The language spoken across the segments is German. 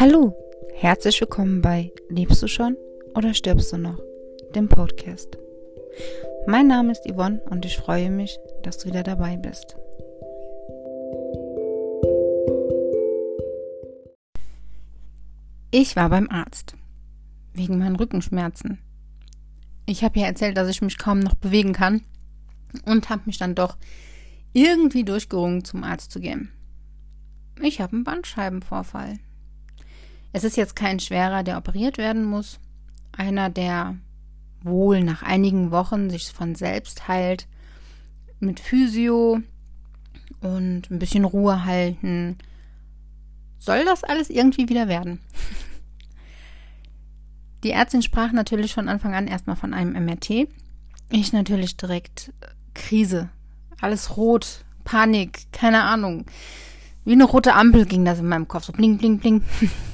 Hallo, herzlich willkommen bei Lebst du schon oder stirbst du noch? Dem Podcast. Mein Name ist Yvonne und ich freue mich, dass du wieder dabei bist. Ich war beim Arzt wegen meinen Rückenschmerzen. Ich habe ja erzählt, dass ich mich kaum noch bewegen kann und habe mich dann doch irgendwie durchgerungen, zum Arzt zu gehen. Ich habe einen Bandscheibenvorfall. Es ist jetzt kein schwerer, der operiert werden muss. Einer, der wohl nach einigen Wochen sich von selbst heilt. Mit Physio und ein bisschen Ruhe halten. Soll das alles irgendwie wieder werden? Die Ärztin sprach natürlich von Anfang an erstmal von einem MRT. Ich natürlich direkt äh, Krise. Alles rot, Panik, keine Ahnung. Wie eine rote Ampel ging das in meinem Kopf. So bling, bling, bling.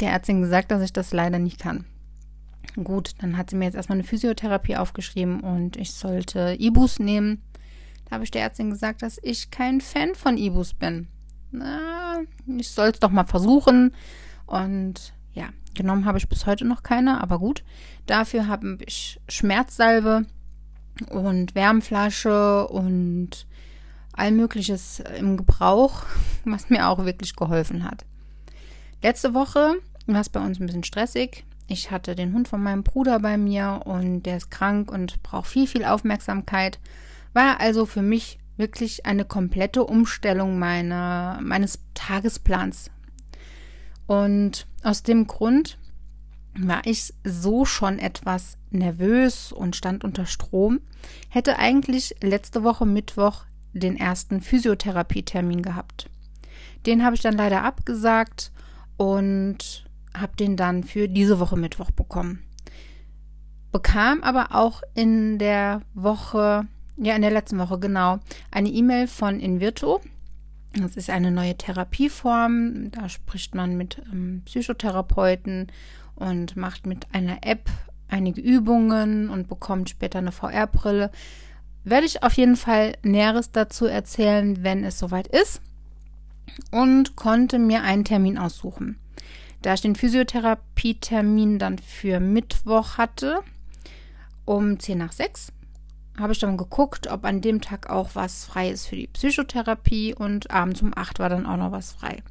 der Ärztin gesagt, dass ich das leider nicht kann. Gut, dann hat sie mir jetzt erstmal eine Physiotherapie aufgeschrieben und ich sollte Ibus nehmen. Da habe ich der Ärztin gesagt, dass ich kein Fan von Ibus bin. Na, ich soll es doch mal versuchen. Und ja, genommen habe ich bis heute noch keine, aber gut. Dafür habe ich Schmerzsalbe und Wärmflasche und all Mögliches im Gebrauch, was mir auch wirklich geholfen hat. Letzte Woche war es bei uns ein bisschen stressig. Ich hatte den Hund von meinem Bruder bei mir und der ist krank und braucht viel, viel Aufmerksamkeit. War also für mich wirklich eine komplette Umstellung meiner, meines Tagesplans. Und aus dem Grund war ich so schon etwas nervös und stand unter Strom, hätte eigentlich letzte Woche Mittwoch den ersten Physiotherapietermin gehabt. Den habe ich dann leider abgesagt und habe den dann für diese Woche Mittwoch bekommen. Bekam aber auch in der Woche, ja, in der letzten Woche genau, eine E-Mail von Invirto. Das ist eine neue Therapieform. Da spricht man mit ähm, Psychotherapeuten und macht mit einer App einige Übungen und bekommt später eine VR-Brille. Werde ich auf jeden Fall Näheres dazu erzählen, wenn es soweit ist. Und konnte mir einen Termin aussuchen. Da ich den Physiotherapie-Termin dann für Mittwoch hatte, um 10 nach 6, habe ich dann geguckt, ob an dem Tag auch was frei ist für die Psychotherapie und abends um 8 war dann auch noch was frei.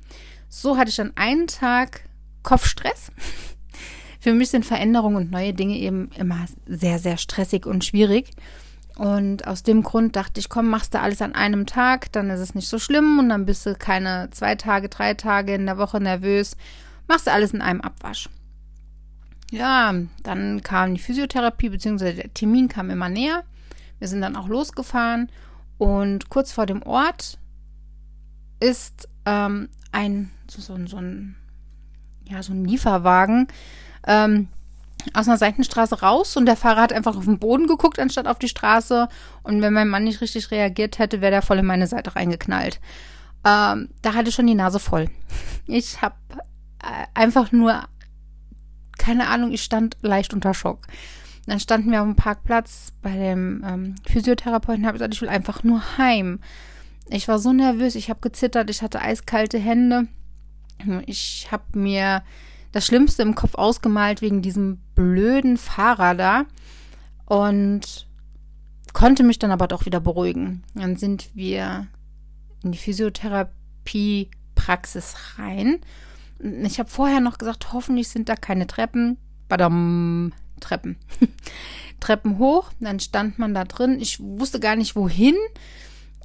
So hatte ich dann einen Tag Kopfstress. Für mich sind Veränderungen und neue Dinge eben immer sehr, sehr stressig und schwierig. Und aus dem Grund dachte ich, komm, machst du alles an einem Tag, dann ist es nicht so schlimm und dann bist du keine zwei Tage, drei Tage in der Woche nervös. Machst du alles in einem Abwasch. Ja, dann kam die Physiotherapie, beziehungsweise der Termin kam immer näher. Wir sind dann auch losgefahren und kurz vor dem Ort ist ähm, ein, so, so, so, ein, ja, so ein Lieferwagen ähm, aus einer Seitenstraße raus und der Fahrer hat einfach auf den Boden geguckt, anstatt auf die Straße. Und wenn mein Mann nicht richtig reagiert hätte, wäre der voll in meine Seite reingeknallt. Ähm, da hatte ich schon die Nase voll. Ich habe einfach nur, keine Ahnung, ich stand leicht unter Schock. Dann standen wir auf dem Parkplatz bei dem ähm, Physiotherapeuten habe gesagt, ich will einfach nur heim. Ich war so nervös, ich habe gezittert, ich hatte eiskalte Hände. Ich habe mir das Schlimmste im Kopf ausgemalt wegen diesem blöden Fahrer da und konnte mich dann aber doch wieder beruhigen. Dann sind wir in die Physiotherapie-Praxis rein. Ich habe vorher noch gesagt, hoffentlich sind da keine Treppen. Badam, Treppen. Treppen hoch, dann stand man da drin. Ich wusste gar nicht wohin.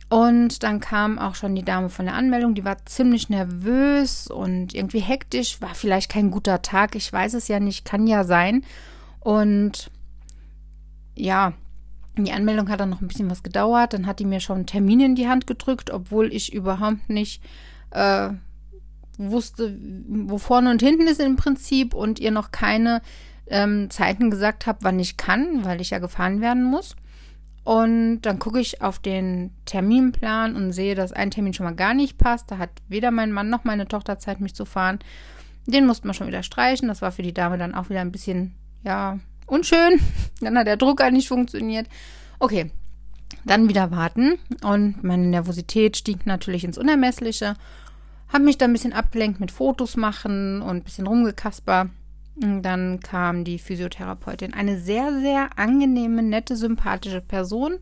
Und dann kam auch schon die Dame von der Anmeldung, die war ziemlich nervös und irgendwie hektisch, war vielleicht kein guter Tag, ich weiß es ja nicht, kann ja sein. Und ja, die Anmeldung hat dann noch ein bisschen was gedauert, dann hat die mir schon einen Termin in die Hand gedrückt, obwohl ich überhaupt nicht äh, wusste, wo vorne und hinten ist im Prinzip und ihr noch keine ähm, Zeiten gesagt habe, wann ich kann, weil ich ja gefahren werden muss. Und dann gucke ich auf den Terminplan und sehe, dass ein Termin schon mal gar nicht passt. Da hat weder mein Mann noch meine Tochter Zeit, mich zu fahren. Den mussten wir schon wieder streichen. Das war für die Dame dann auch wieder ein bisschen, ja, unschön. Dann hat der Drucker nicht funktioniert. Okay, dann wieder warten. Und meine Nervosität stieg natürlich ins Unermessliche. Habe mich dann ein bisschen abgelenkt mit Fotos machen und ein bisschen rumgekasper. Und dann kam die Physiotherapeutin. Eine sehr, sehr angenehme, nette, sympathische Person,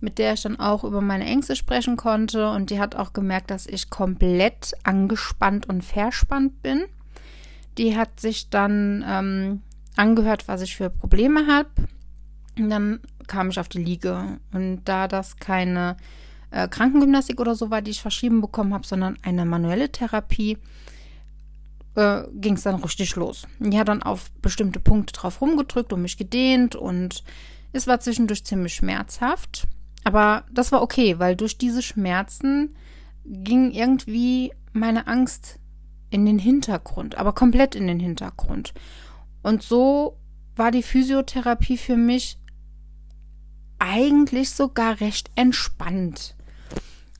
mit der ich dann auch über meine Ängste sprechen konnte. Und die hat auch gemerkt, dass ich komplett angespannt und verspannt bin. Die hat sich dann ähm, angehört, was ich für Probleme habe. Und dann kam ich auf die Liege. Und da das keine äh, Krankengymnastik oder so war, die ich verschrieben bekommen habe, sondern eine manuelle Therapie, äh, ging es dann richtig los. Die hat dann auf bestimmte Punkte drauf rumgedrückt und mich gedehnt und es war zwischendurch ziemlich schmerzhaft. Aber das war okay, weil durch diese Schmerzen ging irgendwie meine Angst in den Hintergrund, aber komplett in den Hintergrund. Und so war die Physiotherapie für mich eigentlich sogar recht entspannt.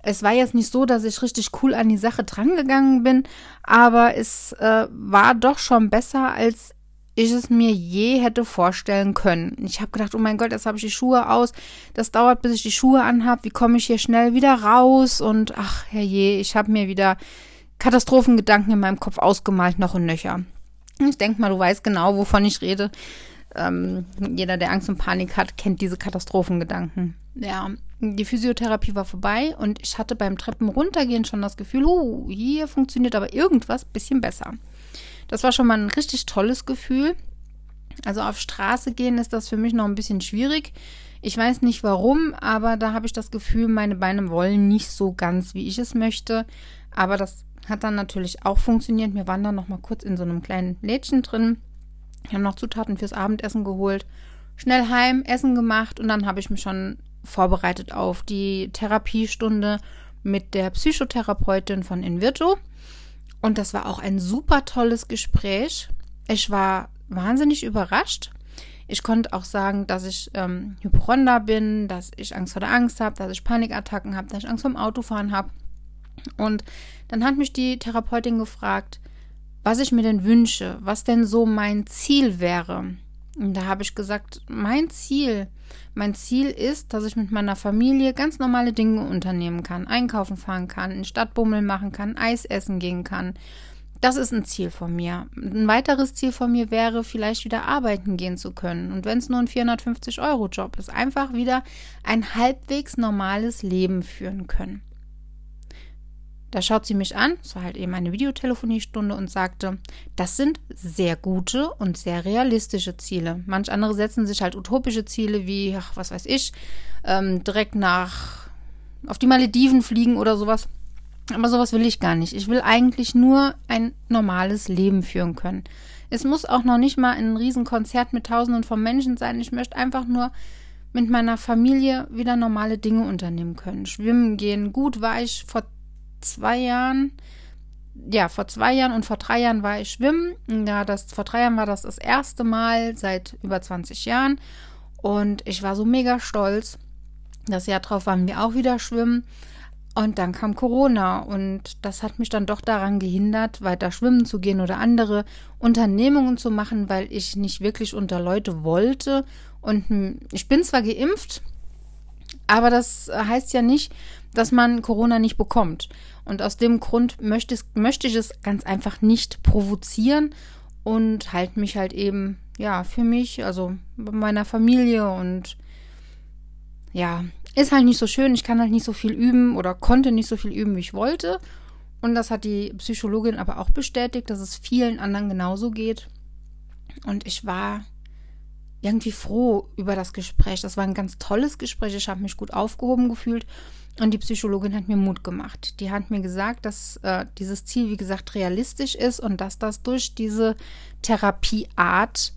Es war jetzt nicht so, dass ich richtig cool an die Sache drangegangen bin, aber es äh, war doch schon besser, als ich es mir je hätte vorstellen können. Ich habe gedacht, oh mein Gott, jetzt habe ich die Schuhe aus. Das dauert, bis ich die Schuhe anhab. Wie komme ich hier schnell wieder raus? Und ach, herrje, ich habe mir wieder Katastrophengedanken in meinem Kopf ausgemalt, noch und nöcher. Ich denke mal, du weißt genau, wovon ich rede. Ähm, jeder, der Angst und Panik hat, kennt diese Katastrophengedanken. Ja, die Physiotherapie war vorbei und ich hatte beim Treppen runtergehen schon das Gefühl, oh, hier funktioniert aber irgendwas bisschen besser. Das war schon mal ein richtig tolles Gefühl. Also auf Straße gehen ist das für mich noch ein bisschen schwierig. Ich weiß nicht warum, aber da habe ich das Gefühl, meine Beine wollen nicht so ganz, wie ich es möchte. Aber das hat dann natürlich auch funktioniert. Wir waren dann noch mal kurz in so einem kleinen Lädchen drin wir haben noch Zutaten fürs Abendessen geholt, schnell heim, Essen gemacht und dann habe ich mich schon vorbereitet auf die Therapiestunde mit der Psychotherapeutin von Invirtu. Und das war auch ein super tolles Gespräch. Ich war wahnsinnig überrascht. Ich konnte auch sagen, dass ich ähm, Hypochonder bin, dass ich Angst vor der Angst habe, dass ich Panikattacken habe, dass ich Angst vor dem Autofahren habe. Und dann hat mich die Therapeutin gefragt, was ich mir denn wünsche, was denn so mein Ziel wäre. Und da habe ich gesagt, mein Ziel, mein Ziel ist, dass ich mit meiner Familie ganz normale Dinge unternehmen kann, einkaufen fahren kann, einen Stadtbummel machen kann, Eis essen gehen kann. Das ist ein Ziel von mir. Ein weiteres Ziel von mir wäre, vielleicht wieder arbeiten gehen zu können. Und wenn es nur ein 450-Euro-Job ist, einfach wieder ein halbwegs normales Leben führen können. Da schaut sie mich an, es war halt eben eine Videotelefoniestunde und sagte, das sind sehr gute und sehr realistische Ziele. Manch andere setzen sich halt utopische Ziele wie, ach, was weiß ich, ähm, direkt nach auf die Malediven fliegen oder sowas. Aber sowas will ich gar nicht. Ich will eigentlich nur ein normales Leben führen können. Es muss auch noch nicht mal ein Riesenkonzert mit Tausenden von Menschen sein. Ich möchte einfach nur mit meiner Familie wieder normale Dinge unternehmen können. Schwimmen gehen. Gut war ich vor zwei Jahren, ja, vor zwei Jahren und vor drei Jahren war ich schwimmen. Ja, das, vor drei Jahren war das das erste Mal seit über 20 Jahren. Und ich war so mega stolz. Das Jahr drauf waren wir auch wieder schwimmen. Und dann kam Corona und das hat mich dann doch daran gehindert, weiter schwimmen zu gehen oder andere Unternehmungen zu machen, weil ich nicht wirklich unter Leute wollte. Und hm, ich bin zwar geimpft, aber das heißt ja nicht, dass man Corona nicht bekommt. Und aus dem Grund möchte, möchte ich es ganz einfach nicht provozieren und halte mich halt eben, ja, für mich, also bei meiner Familie und ja, ist halt nicht so schön. Ich kann halt nicht so viel üben oder konnte nicht so viel üben, wie ich wollte. Und das hat die Psychologin aber auch bestätigt, dass es vielen anderen genauso geht. Und ich war irgendwie froh über das Gespräch. Das war ein ganz tolles Gespräch. Ich habe mich gut aufgehoben gefühlt. Und die Psychologin hat mir Mut gemacht. Die hat mir gesagt, dass äh, dieses Ziel, wie gesagt, realistisch ist und dass das durch diese Therapieart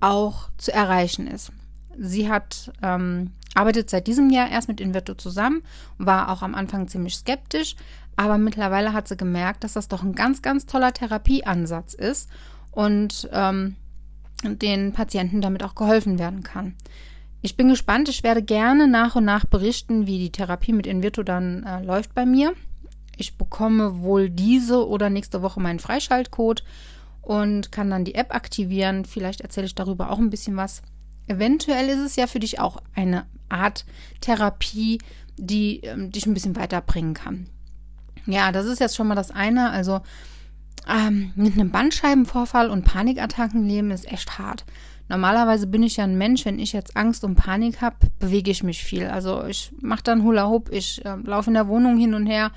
auch zu erreichen ist. Sie hat ähm, arbeitet seit diesem Jahr erst mit Inverto zusammen, war auch am Anfang ziemlich skeptisch, aber mittlerweile hat sie gemerkt, dass das doch ein ganz, ganz toller Therapieansatz ist und ähm, den Patienten damit auch geholfen werden kann. Ich bin gespannt. Ich werde gerne nach und nach berichten, wie die Therapie mit Invirtu dann äh, läuft bei mir. Ich bekomme wohl diese oder nächste Woche meinen Freischaltcode und kann dann die App aktivieren. Vielleicht erzähle ich darüber auch ein bisschen was. Eventuell ist es ja für dich auch eine Art Therapie, die ähm, dich ein bisschen weiterbringen kann. Ja, das ist jetzt schon mal das eine. Also ähm, mit einem Bandscheibenvorfall und Panikattacken leben ist echt hart. Normalerweise bin ich ja ein Mensch, wenn ich jetzt Angst und Panik habe, bewege ich mich viel. Also ich mache dann Hula Hoop, ich äh, laufe in der Wohnung hin und her,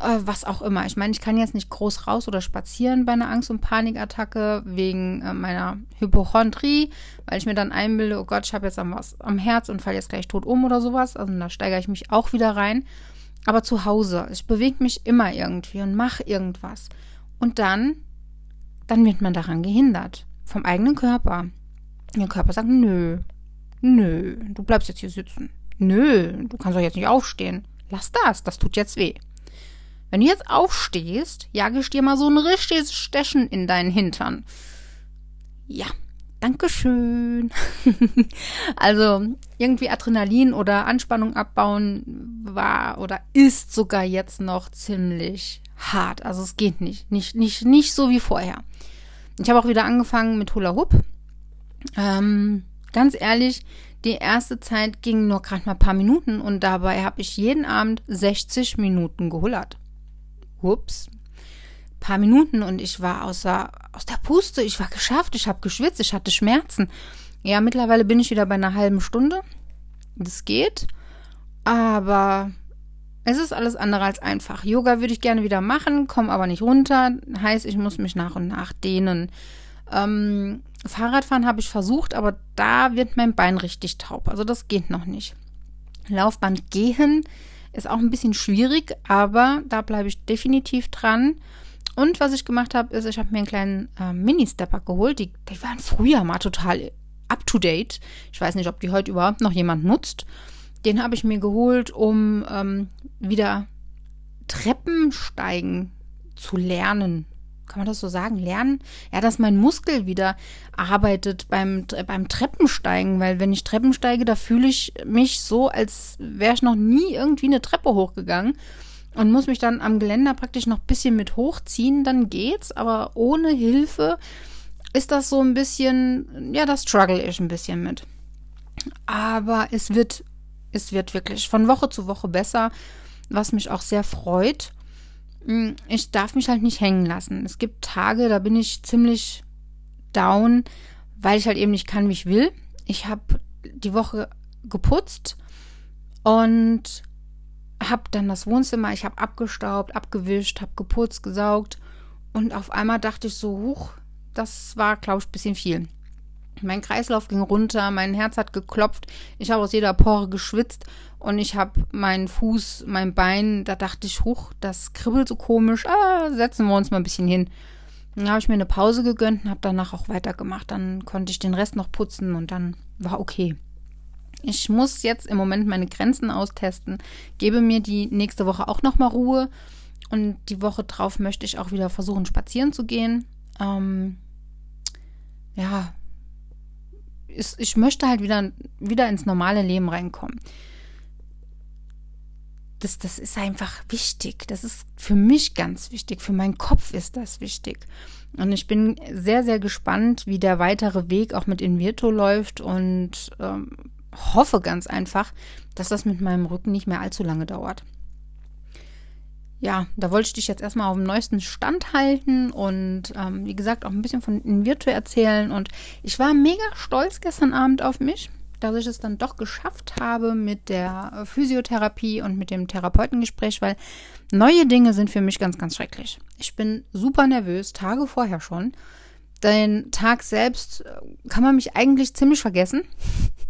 äh, was auch immer. Ich meine, ich kann jetzt nicht groß raus oder spazieren bei einer Angst- und Panikattacke wegen äh, meiner Hypochondrie, weil ich mir dann einbilde, oh Gott, ich habe jetzt was am Herz und falle jetzt gleich tot um oder sowas. Also da steigere ich mich auch wieder rein. Aber zu Hause, ich bewege mich immer irgendwie und mache irgendwas. Und dann, dann wird man daran gehindert. Vom eigenen Körper. Der Körper sagt, nö, nö, du bleibst jetzt hier sitzen. Nö, du kannst doch jetzt nicht aufstehen. Lass das, das tut jetzt weh. Wenn du jetzt aufstehst, jage ich dir mal so ein richtiges Stechen in deinen Hintern. Ja, Dankeschön. also irgendwie Adrenalin oder Anspannung abbauen war oder ist sogar jetzt noch ziemlich hart. Also es geht nicht. Nicht, nicht, nicht so wie vorher. Ich habe auch wieder angefangen mit Hula Hoop. Ähm, ganz ehrlich, die erste Zeit ging nur gerade mal ein paar Minuten und dabei habe ich jeden Abend 60 Minuten gehullert. Ups. Paar Minuten und ich war außer, aus der Puste. Ich war geschafft, ich habe geschwitzt, ich hatte Schmerzen. Ja, mittlerweile bin ich wieder bei einer halben Stunde. Das geht. Aber es ist alles andere als einfach. Yoga würde ich gerne wieder machen, komme aber nicht runter. Heißt, ich muss mich nach und nach dehnen. Ähm, Fahrradfahren habe ich versucht, aber da wird mein Bein richtig taub. Also das geht noch nicht. Laufband gehen ist auch ein bisschen schwierig, aber da bleibe ich definitiv dran. Und was ich gemacht habe, ist, ich habe mir einen kleinen äh, Mini-Stepper geholt. Die, die waren früher mal total up-to-date. Ich weiß nicht, ob die heute überhaupt noch jemand nutzt. Den habe ich mir geholt, um ähm, wieder Treppensteigen zu lernen kann man das so sagen, lernen? Ja, dass mein Muskel wieder arbeitet beim, beim Treppensteigen, weil wenn ich Treppen steige, da fühle ich mich so, als wäre ich noch nie irgendwie eine Treppe hochgegangen und muss mich dann am Geländer praktisch noch ein bisschen mit hochziehen, dann geht's, aber ohne Hilfe ist das so ein bisschen, ja, da struggle ich ein bisschen mit. Aber es wird, es wird wirklich von Woche zu Woche besser, was mich auch sehr freut. Hm, ich darf mich halt nicht hängen lassen. Es gibt Tage, da bin ich ziemlich down, weil ich halt eben nicht kann, wie ich will. Ich habe die Woche geputzt und habe dann das Wohnzimmer, ich habe abgestaubt, abgewischt, habe geputzt, gesaugt und auf einmal dachte ich so, huch, das war, glaube ich, ein bisschen viel. Mein Kreislauf ging runter, mein Herz hat geklopft, ich habe aus jeder Pore geschwitzt und ich habe meinen Fuß, mein Bein, da dachte ich, huch, das kribbelt so komisch, ah, setzen wir uns mal ein bisschen hin. Dann habe ich mir eine Pause gegönnt und habe danach auch weitergemacht. Dann konnte ich den Rest noch putzen und dann war okay. Ich muss jetzt im Moment meine Grenzen austesten, gebe mir die nächste Woche auch nochmal Ruhe und die Woche drauf möchte ich auch wieder versuchen, spazieren zu gehen. Ähm, ja, ich möchte halt wieder, wieder ins normale Leben reinkommen. Das, das ist einfach wichtig. Das ist für mich ganz wichtig. Für meinen Kopf ist das wichtig. Und ich bin sehr, sehr gespannt, wie der weitere Weg auch mit Invirto läuft und ähm, hoffe ganz einfach, dass das mit meinem Rücken nicht mehr allzu lange dauert ja, da wollte ich dich jetzt erstmal auf dem neuesten Stand halten und ähm, wie gesagt auch ein bisschen von Invirtu erzählen. Und ich war mega stolz gestern Abend auf mich, dass ich es dann doch geschafft habe mit der Physiotherapie und mit dem Therapeutengespräch, weil neue Dinge sind für mich ganz, ganz schrecklich. Ich bin super nervös, Tage vorher schon. Den Tag selbst äh, kann man mich eigentlich ziemlich vergessen.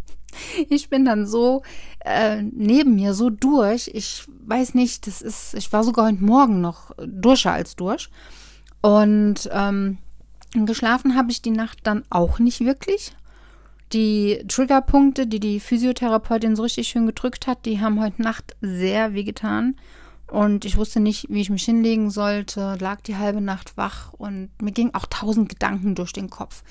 ich bin dann so äh, neben mir, so durch. Ich weiß nicht, das ist, ich war sogar heute Morgen noch durscher als durch. Und ähm, geschlafen habe ich die Nacht dann auch nicht wirklich. Die Triggerpunkte, die die Physiotherapeutin so richtig schön gedrückt hat, die haben heute Nacht sehr wehgetan. Und ich wusste nicht, wie ich mich hinlegen sollte, lag die halbe Nacht wach und mir ging auch tausend Gedanken durch den Kopf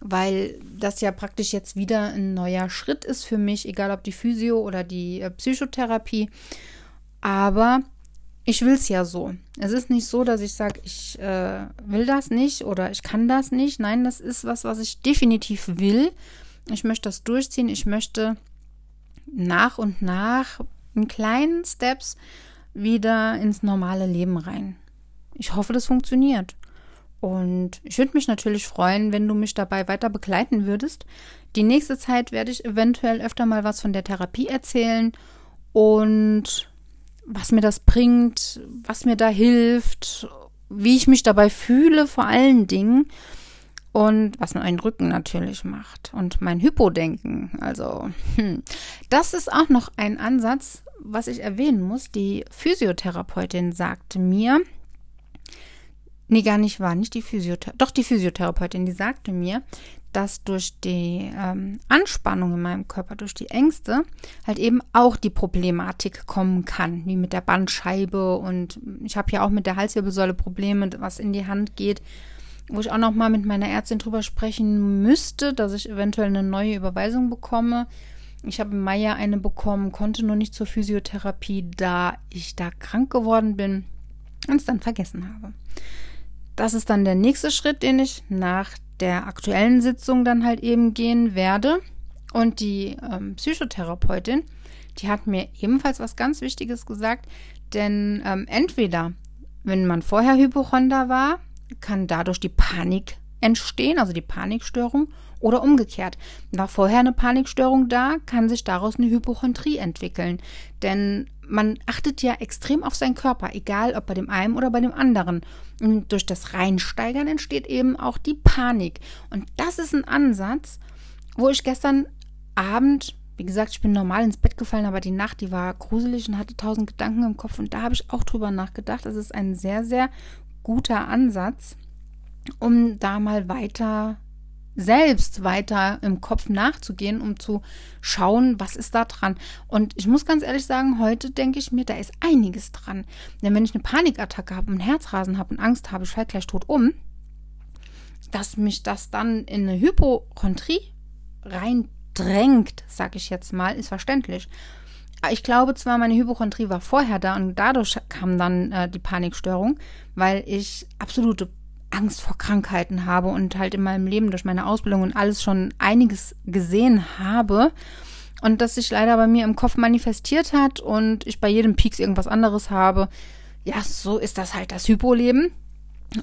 weil das ja praktisch jetzt wieder ein neuer Schritt ist für mich, egal ob die Physio oder die äh, Psychotherapie. Aber ich will es ja so. Es ist nicht so, dass ich sage, ich äh, will das nicht oder ich kann das nicht. Nein, das ist was, was ich definitiv will. Ich möchte das durchziehen. Ich möchte nach und nach in kleinen Steps wieder ins normale Leben rein. Ich hoffe, das funktioniert. Und ich würde mich natürlich freuen, wenn du mich dabei weiter begleiten würdest. Die nächste Zeit werde ich eventuell öfter mal was von der Therapie erzählen und was mir das bringt, was mir da hilft, wie ich mich dabei fühle vor allen Dingen und was mein Rücken natürlich macht und mein Hypodenken. Also, hm. das ist auch noch ein Ansatz, was ich erwähnen muss. Die Physiotherapeutin sagte mir, nee, gar nicht wahr, nicht die Physiotherapeutin, doch die Physiotherapeutin, die sagte mir, dass durch die ähm, Anspannung in meinem Körper, durch die Ängste, halt eben auch die Problematik kommen kann, wie mit der Bandscheibe und ich habe ja auch mit der Halswirbelsäule Probleme, was in die Hand geht wo ich auch noch mal mit meiner Ärztin drüber sprechen müsste, dass ich eventuell eine neue Überweisung bekomme. Ich habe im Mai ja eine bekommen, konnte nur nicht zur Physiotherapie, da ich da krank geworden bin und es dann vergessen habe. Das ist dann der nächste Schritt, den ich nach der aktuellen Sitzung dann halt eben gehen werde. Und die ähm, Psychotherapeutin, die hat mir ebenfalls was ganz Wichtiges gesagt, denn ähm, entweder, wenn man vorher Hypochonder war, kann dadurch die Panik entstehen, also die Panikstörung, oder umgekehrt. War vorher eine Panikstörung da, kann sich daraus eine Hypochondrie entwickeln. Denn man achtet ja extrem auf seinen Körper, egal ob bei dem einen oder bei dem anderen. Und durch das Reinsteigern entsteht eben auch die Panik. Und das ist ein Ansatz, wo ich gestern Abend, wie gesagt, ich bin normal ins Bett gefallen, aber die Nacht, die war gruselig und hatte tausend Gedanken im Kopf. Und da habe ich auch drüber nachgedacht. Das ist ein sehr, sehr guter Ansatz, um da mal weiter selbst weiter im Kopf nachzugehen, um zu schauen, was ist da dran. Und ich muss ganz ehrlich sagen, heute denke ich mir, da ist einiges dran. Denn wenn ich eine Panikattacke habe, einen Herzrasen habe und Angst habe, ich falle gleich tot um, dass mich das dann in eine Hypochondrie reindrängt, sage ich jetzt mal, ist verständlich. Ich glaube zwar, meine Hypochondrie war vorher da und dadurch kam dann äh, die Panikstörung, weil ich absolute Angst vor Krankheiten habe und halt in meinem Leben durch meine Ausbildung und alles schon einiges gesehen habe und das sich leider bei mir im Kopf manifestiert hat und ich bei jedem Peaks irgendwas anderes habe. Ja, so ist das halt das Hypoleben.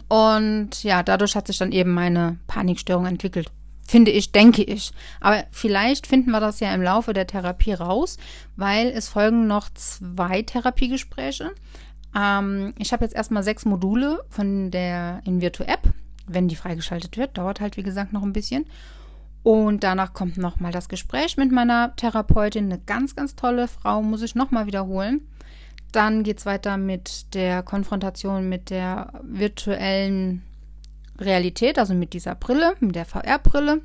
Und ja, dadurch hat sich dann eben meine Panikstörung entwickelt. Finde ich, denke ich. Aber vielleicht finden wir das ja im Laufe der Therapie raus, weil es folgen noch zwei Therapiegespräche. Ähm, ich habe jetzt erstmal sechs Module von der Invirtu-App. Wenn die freigeschaltet wird, dauert halt wie gesagt noch ein bisschen. Und danach kommt nochmal das Gespräch mit meiner Therapeutin. Eine ganz, ganz tolle Frau, muss ich nochmal wiederholen. Dann geht es weiter mit der Konfrontation mit der virtuellen Realität, also mit dieser Brille, mit der VR-Brille.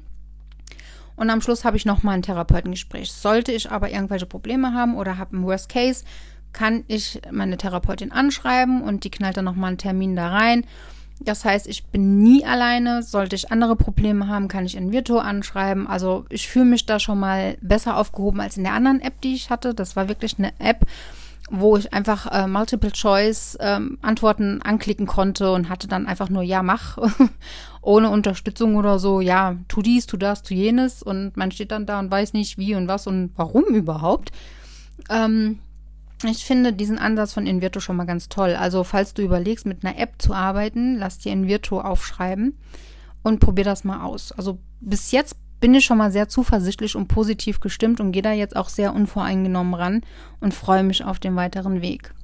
Und am Schluss habe ich nochmal ein Therapeutengespräch. Sollte ich aber irgendwelche Probleme haben oder habe einen Worst Case, kann ich meine Therapeutin anschreiben und die knallt dann nochmal einen Termin da rein. Das heißt, ich bin nie alleine. Sollte ich andere Probleme haben, kann ich in Virtu anschreiben. Also ich fühle mich da schon mal besser aufgehoben als in der anderen App, die ich hatte. Das war wirklich eine App, wo ich einfach äh, Multiple-Choice-Antworten ähm, anklicken konnte und hatte dann einfach nur Ja, mach, ohne Unterstützung oder so. Ja, tu dies, tu das, tu jenes. Und man steht dann da und weiß nicht, wie und was und warum überhaupt. Ähm, ich finde diesen Ansatz von Invirtu schon mal ganz toll. Also, falls du überlegst, mit einer App zu arbeiten, lass dir Invirtu aufschreiben und probier das mal aus. Also, bis jetzt bin ich schon mal sehr zuversichtlich und positiv gestimmt und gehe da jetzt auch sehr unvoreingenommen ran und freue mich auf den weiteren Weg.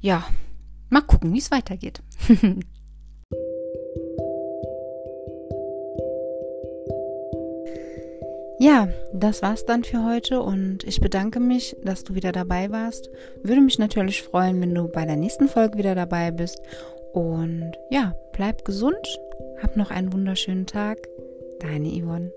Ja, mal gucken, wie es weitergeht. Ja, das war's dann für heute und ich bedanke mich, dass du wieder dabei warst. Würde mich natürlich freuen, wenn du bei der nächsten Folge wieder dabei bist. Und ja, bleib gesund, hab noch einen wunderschönen Tag. Deine Yvonne.